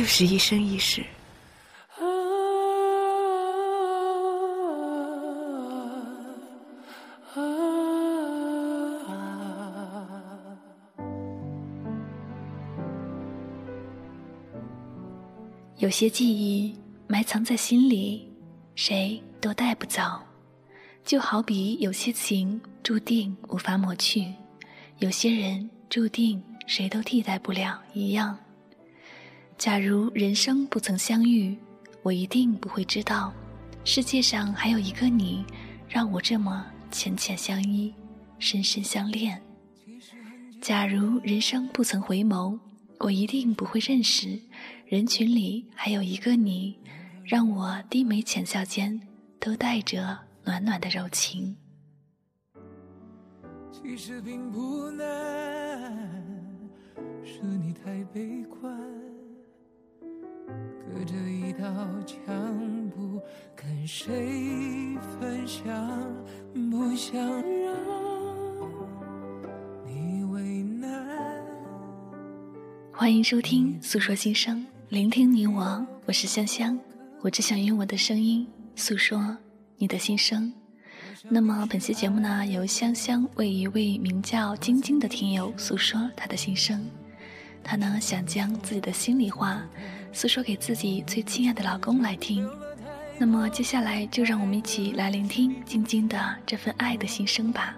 就是一生一世。有些记忆埋藏在心里，谁都带不走。就好比有些情注定无法抹去，有些人注定谁都替代不了一样。假如人生不曾相遇，我一定不会知道，世界上还有一个你，让我这么浅浅相依，深深相恋。假如人生不曾回眸，我一定不会认识，人群里还有一个你，让我低眉浅笑间都带着暖暖的柔情。其实并不难，是你太悲观，隔着一道墙不跟谁分享，不想让你为难。欢迎收听《诉说心声》，聆听你我，我是香香，我只想用我的声音诉说你的心声。那么本期节目呢，由香香为一位名叫晶晶的听友诉说她的心声。她呢想将自己的心里话诉说给自己最亲爱的老公来听。那么接下来就让我们一起来聆听晶晶的这份爱的心声吧。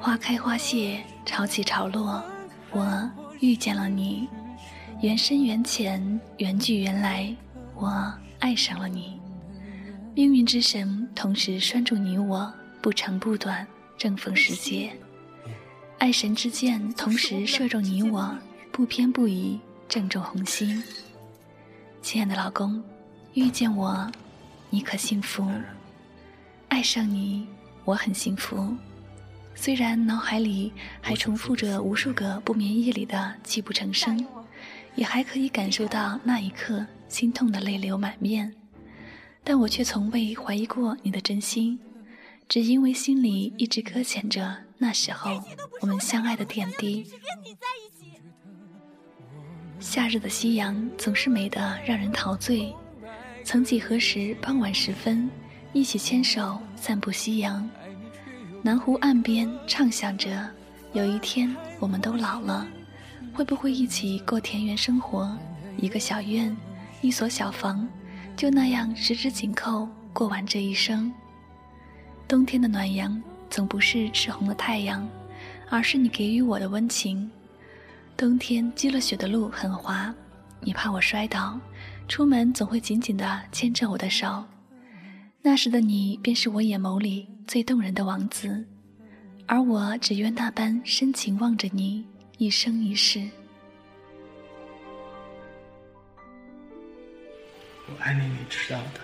花开花谢，潮起潮落，我。遇见了你，缘深缘浅，缘聚缘来，我爱上了你。命运之神同时拴住你我，不长不短，正逢时节。爱神之箭同时射中你我，不偏不倚，正中红心。亲爱的老公，遇见我，你可幸福？爱上你，我很幸福。虽然脑海里还重复着无数个不眠夜里的泣不成声，也还可以感受到那一刻心痛的泪流满面，但我却从未怀疑过你的真心，只因为心里一直搁浅着那时候我们相爱的点滴。夏日的夕阳总是美得让人陶醉，曾几何时，傍晚时分，一起牵手散步夕阳。南湖岸边畅想着，有一天我们都老了，会不会一起过田园生活？一个小院，一所小房，就那样十指紧扣过完这一生。冬天的暖阳，总不是赤红的太阳，而是你给予我的温情。冬天积了雪的路很滑，你怕我摔倒，出门总会紧紧地牵着我的手。那时的你，便是我眼眸里最动人的王子，而我只愿那般深情望着你一生一世。我爱你，你知道的。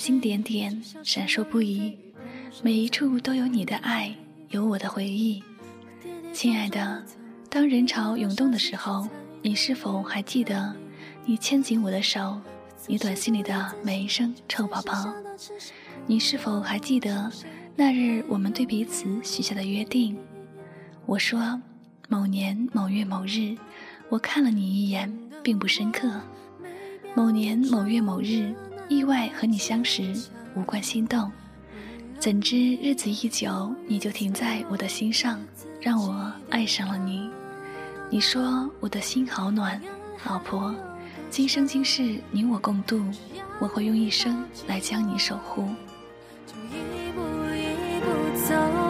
星点点，闪烁不已。每一处都有你的爱，有我的回忆。亲爱的，当人潮涌动的时候，你是否还记得你牵紧我的手？你短信里的每一声臭宝宝，你是否还记得那日我们对彼此许下的约定？我说，某年某月某日，我看了你一眼，并不深刻。某年某月某日，意外和你相识，无关心动。怎知日子一久，你就停在我的心上，让我爱上了你。你说我的心好暖，老婆，今生今世你我共度，我会用一生来将你守护。就一步一步走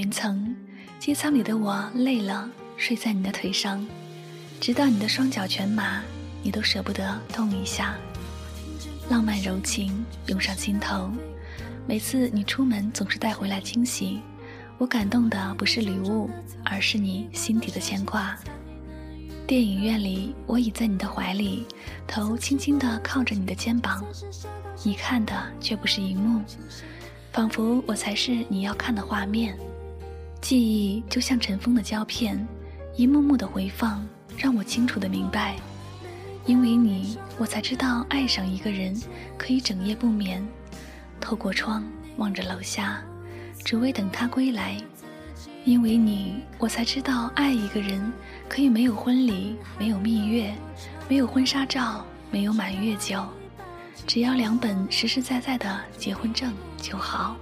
云层机舱里的我累了，睡在你的腿上，直到你的双脚全麻，你都舍不得动一下。浪漫柔情涌上心头，每次你出门总是带回来惊喜，我感动的不是礼物，而是你心底的牵挂。电影院里，我倚在你的怀里，头轻轻地靠着你的肩膀，你看的却不是荧幕，仿佛我才是你要看的画面。记忆就像尘封的胶片，一幕幕的回放，让我清楚的明白，因为你，我才知道爱上一个人可以整夜不眠，透过窗望着楼下，只为等他归来。因为你，我才知道爱一个人可以没有婚礼，没有蜜月，没有婚纱照，没有满月酒，只要两本实实在在的结婚证就好。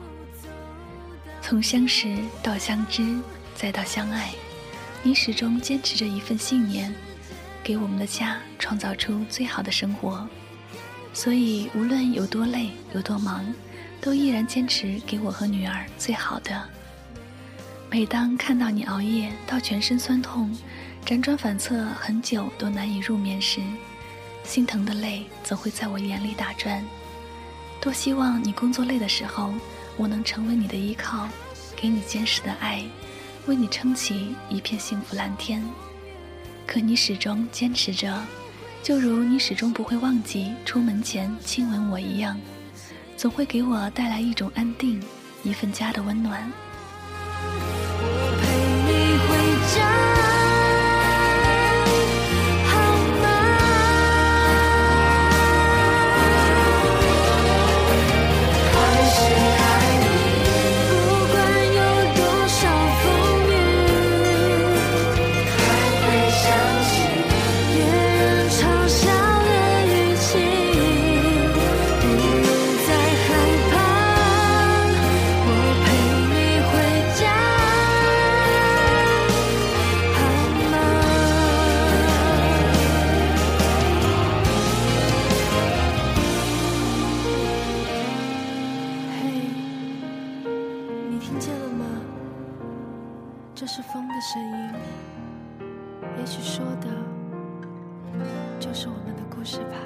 从相识到相知，再到相爱，你始终坚持着一份信念，给我们的家创造出最好的生活。所以无论有多累，有多忙，都依然坚持给我和女儿最好的。每当看到你熬夜到全身酸痛，辗转反侧很久都难以入眠时，心疼的泪总会在我眼里打转。多希望你工作累的时候。我能成为你的依靠，给你坚实的爱，为你撑起一片幸福蓝天。可你始终坚持着，就如你始终不会忘记出门前亲吻我一样，总会给我带来一种安定，一份家的温暖。也许说的就是我们的故事吧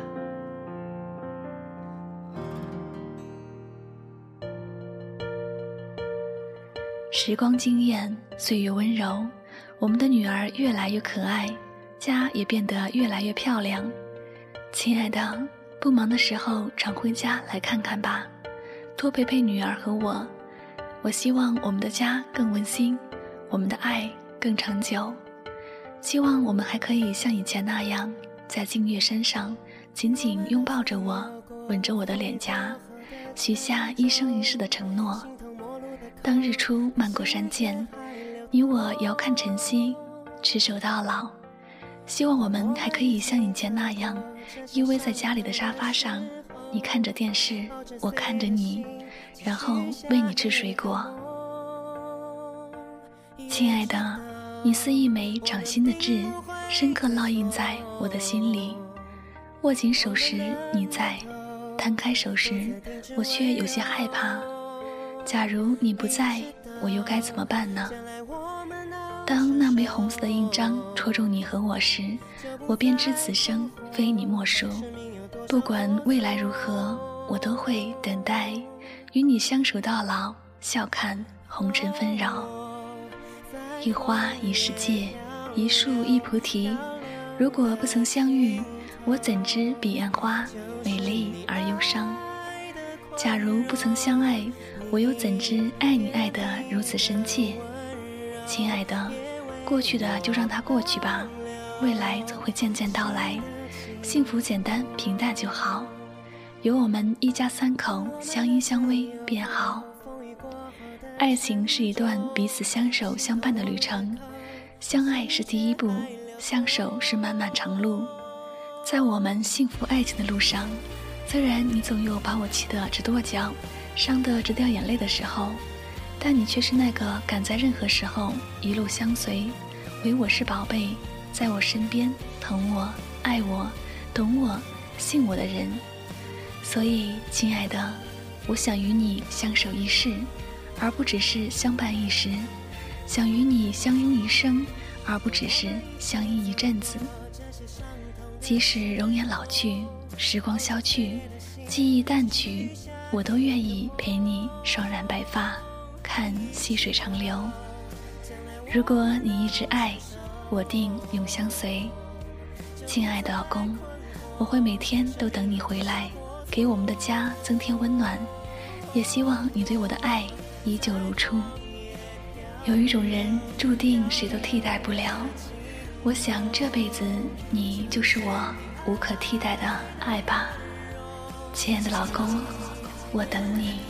时光惊艳，岁月温柔，我们的女儿越来越可爱，家也变得越来越漂亮。亲爱的，不忙的时候常回家来看看吧，多陪陪女儿和我。我希望我们的家更温馨，我们的爱更长久。希望我们还可以像以前那样，在净月山上紧紧拥抱着我，吻着我的脸颊，许下一生一世的承诺。当日出漫过山涧，你我遥看晨曦，执手到老。希望我们还可以像以前那样，依偎在家里的沙发上，你看着电视，我看着你，然后喂你吃水果。亲爱的，你似一枚掌心的痣，深刻烙印在我的心里。握紧手时你在，摊开手时我却有些害怕。假如你不在，我又该怎么办呢？当那枚红色的印章戳中你和我时，我便知此生非你莫属。不管未来如何，我都会等待，与你相守到老，笑看红尘纷扰。一花一世界，一树一菩提。如果不曾相遇，我怎知彼岸花美丽而忧伤？假如不曾相爱，我又怎知爱你爱得如此深切？亲爱的，过去的就让它过去吧，未来总会渐渐到来。幸福简单平淡就好，有我们一家三口相依相偎便好。爱情是一段彼此相守相伴的旅程，相爱是第一步，相守是漫漫长路。在我们幸福爱情的路上。虽然你总有把我气得直跺脚、伤得直掉眼泪的时候，但你却是那个敢在任何时候一路相随、唯我是宝贝，在我身边疼我、爱我、懂我、信我的人。所以，亲爱的，我想与你相守一世，而不只是相伴一时。想与你相拥一生，而不只是相依一阵子。即使容颜老去，时光消去，记忆淡去，我都愿意陪你双染白发，看细水长流。如果你一直爱，我定永相随。亲爱的老公，我会每天都等你回来，给我们的家增添温暖。也希望你对我的爱依旧如初。有一种人注定谁都替代不了，我想这辈子你就是我无可替代的爱吧，亲爱的老公，我等你。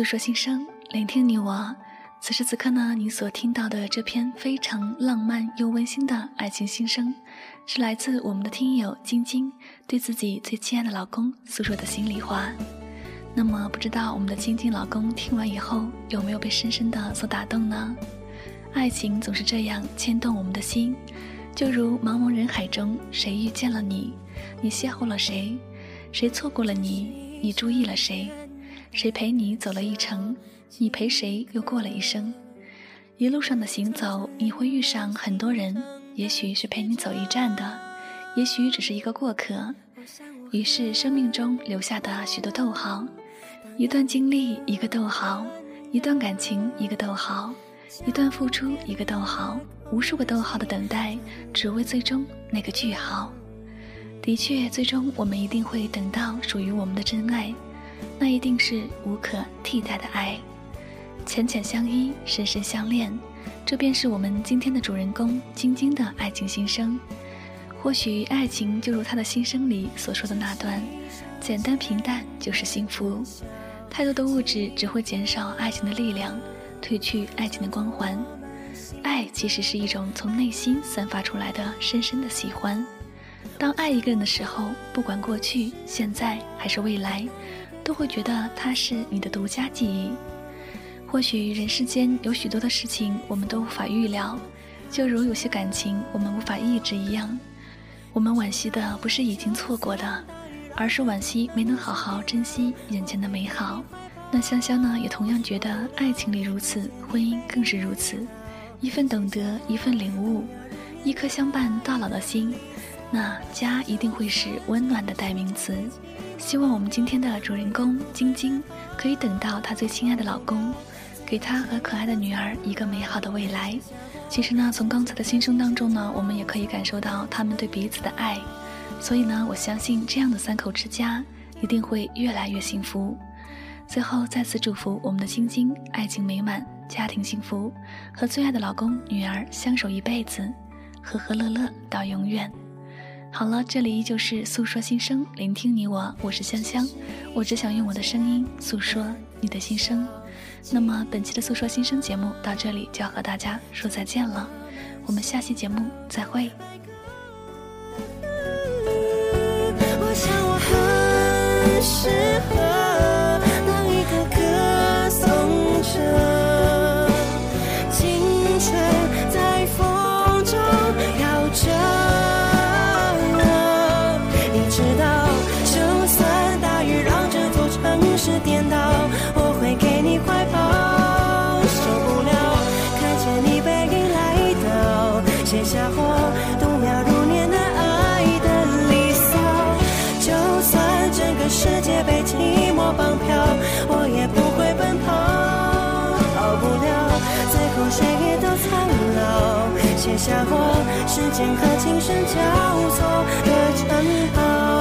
诉说心声，聆听你我。此时此刻呢，你所听到的这篇非常浪漫又温馨的爱情心声，是来自我们的听友晶晶对自己最亲爱的老公诉说的心里话。那么，不知道我们的晶晶老公听完以后有没有被深深的所打动呢？爱情总是这样牵动我们的心，就如茫茫人海中，谁遇见了你，你邂逅了谁？谁错过了你，你注意了谁？谁陪你走了一程，你陪谁又过了一生？一路上的行走，你会遇上很多人，也许是陪你走一站的，也许只是一个过客。于是，生命中留下的许多逗号，一段经历一个逗号，一段感情一个逗号，一段付出一个逗号，无数个逗号的等待，只为最终那个句号。的确，最终我们一定会等到属于我们的真爱。那一定是无可替代的爱，浅浅相依，深深相恋，这便是我们今天的主人公晶晶的爱情心声。或许爱情就如他的心声里所说的那段，简单平淡就是幸福。太多的物质只会减少爱情的力量，褪去爱情的光环。爱其实是一种从内心散发出来的深深的喜欢。当爱一个人的时候，不管过去、现在还是未来。都会觉得它是你的独家记忆。或许人世间有许多的事情我们都无法预料，就如有些感情我们无法抑制一样。我们惋惜的不是已经错过的，而是惋惜没能好好珍惜眼前的美好。那香香呢，也同样觉得爱情里如此，婚姻更是如此。一份懂得，一份领悟，一颗相伴到老的心，那家一定会是温暖的代名词。希望我们今天的主人公晶晶可以等到她最亲爱的老公，给她和可爱的女儿一个美好的未来。其实呢，从刚才的心声当中呢，我们也可以感受到他们对彼此的爱。所以呢，我相信这样的三口之家一定会越来越幸福。最后再次祝福我们的晶晶爱情美满，家庭幸福，和最爱的老公女儿相守一辈子，和和乐乐到永远。好了这里依旧是诉说心声聆听你我我是香香。我只想用我的声音诉说你的心声。那么本期的诉说心声节目到这里就要和大家说再见了我们下期节目再会。我想我很适合下过时间和琴声交错的城堡